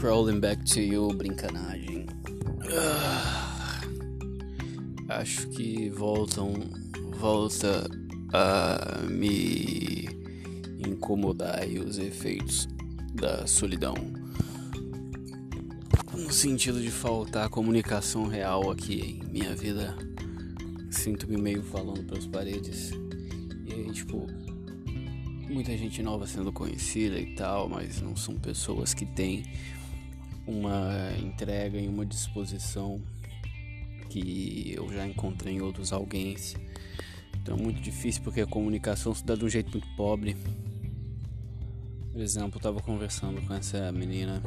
Crawling back to you, brincanagem. Ah, acho que voltam, volta a me incomodar e os efeitos da solidão. No sentido de faltar comunicação real aqui em minha vida. Sinto-me meio falando pelas paredes. E aí, tipo, muita gente nova sendo conhecida e tal, mas não são pessoas que têm uma entrega e uma disposição que eu já encontrei em outros alguém. Então é muito difícil porque a comunicação se dá de um jeito muito pobre. Por exemplo, eu tava conversando com essa menina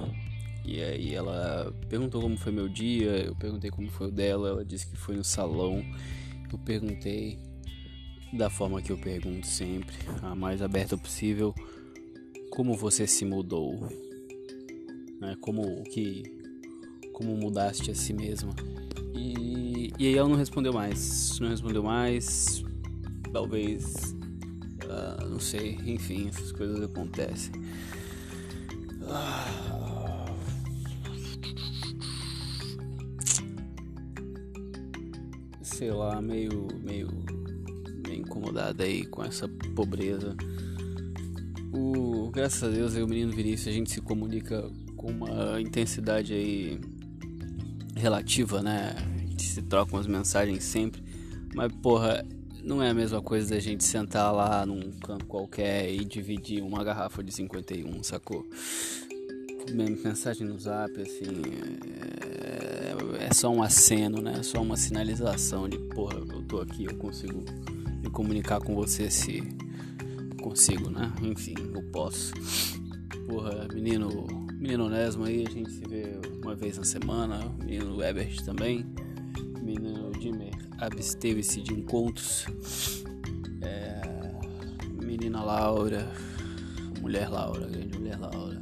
e aí ela perguntou como foi meu dia, eu perguntei como foi o dela, ela disse que foi no salão. Eu perguntei da forma que eu pergunto sempre, a mais aberta possível, como você se mudou, né? Como que, como mudaste a si mesma. E, e aí ela não respondeu mais, não respondeu mais, talvez, uh, não sei, enfim, essas coisas acontecem. Uh, sei lá, meio, meio incomodada aí com essa pobreza. O, graças a Deus, eu e o menino Vinícius, a gente se comunica com uma intensidade aí relativa, né? A gente se troca umas mensagens sempre, mas porra, não é a mesma coisa da gente sentar lá num canto qualquer e dividir uma garrafa de 51, sacou? Mensagem no zap, assim, é, é só um aceno, né? É só uma sinalização de porra, eu tô aqui, eu consigo me comunicar com você se consigo, né? Enfim, eu posso. Porra, menino, menino Onesmo aí, a gente se vê uma vez na semana. Menino Ebert também. Menino Dimmer absteve-se de encontros. É, menina Laura, mulher Laura, grande mulher Laura.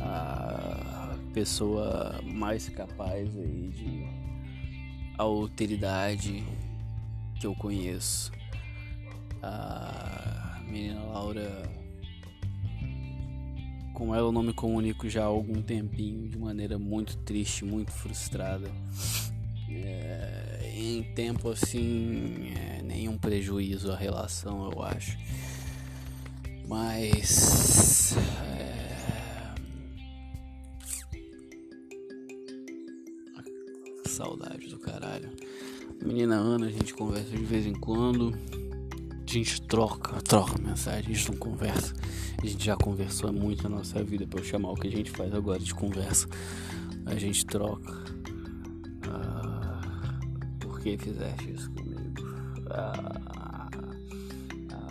A pessoa mais capaz aí de alteridade que eu conheço. A menina Laura. Com ela eu não me comunico já há algum tempinho, de maneira muito triste, muito frustrada. É, em tempo assim, é, nenhum prejuízo à relação, eu acho. Mas. É... Do caralho. Menina Ana, a gente conversa de vez em quando. Gente troca, troca mensagem, a gente não conversa. A gente já conversou muito na nossa vida para eu chamar o que a gente faz agora de conversa. A gente troca. Ah, por que fizeste isso comigo? Ah,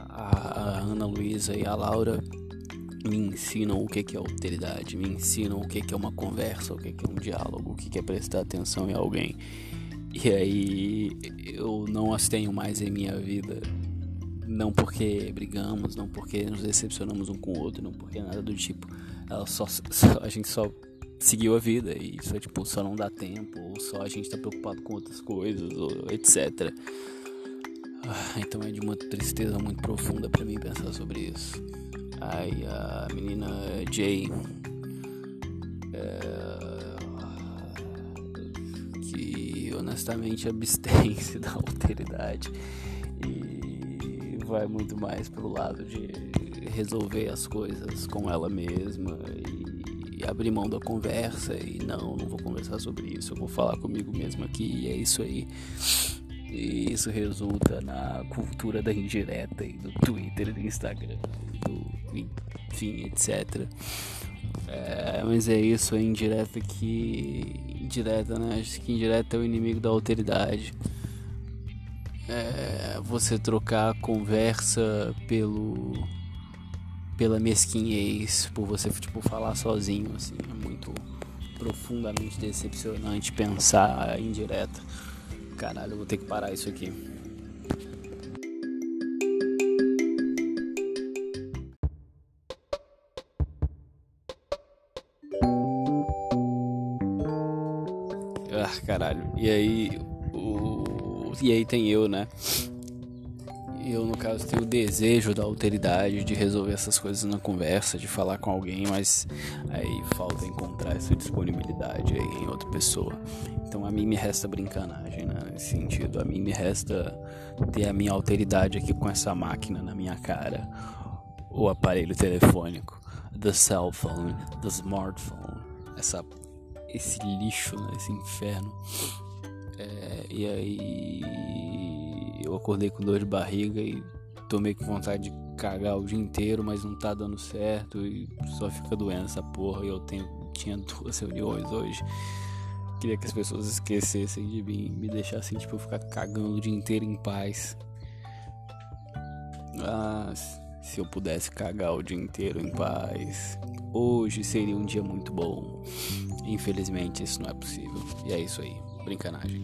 a, a Ana Luísa e a Laura me ensinam o que é alteridade, me ensinam o que é uma conversa, o que é um diálogo, o que é prestar atenção em alguém. E aí eu não as tenho mais em minha vida. Não porque brigamos, não porque nos decepcionamos um com o outro, não porque nada do tipo. Ela só, só, a gente só seguiu a vida e só tipo só não dá tempo, ou só a gente tá preocupado com outras coisas, ou etc. Ah, então é de uma tristeza muito profunda para mim pensar sobre isso. Aí a menina Jay é, honestamente abstém-se da alteridade e vai muito mais pro lado de resolver as coisas com ela mesma e abrir mão da conversa e não, não vou conversar sobre isso, eu vou falar comigo mesmo aqui e é isso aí. E isso resulta na cultura da indireta e do Twitter, do Instagram, do enfim, etc. É, mas é isso, a indireta que. Indireta, né? Acho que indireta é o inimigo da alteridade. É, você trocar a conversa pelo. pela mesquinhez, por você tipo, falar sozinho, assim, é muito profundamente decepcionante pensar indireta. Caralho, eu vou ter que parar isso aqui. Ah, caralho. E aí. O... E aí tem eu, né? Eu, no caso, tenho o desejo da alteridade de resolver essas coisas na conversa, de falar com alguém, mas aí falta encontrar essa disponibilidade aí em outra pessoa. Então a mim me resta brincanagem né, nesse sentido. A mim me resta ter a minha alteridade aqui com essa máquina na minha cara, o aparelho telefônico, the cell phone, the smartphone, essa, esse lixo, né, esse inferno. É, e aí eu acordei com dor de barriga e tomei com vontade de cagar o dia inteiro, mas não tá dando certo e só fica doendo essa porra. E eu tenho, tinha duas reuniões hoje. Queria que as pessoas esquecessem de mim, me deixassem tipo ficar cagando o dia inteiro em paz. Mas se eu pudesse cagar o dia inteiro em paz, hoje seria um dia muito bom. Infelizmente isso não é possível. E é isso aí, brincanagem.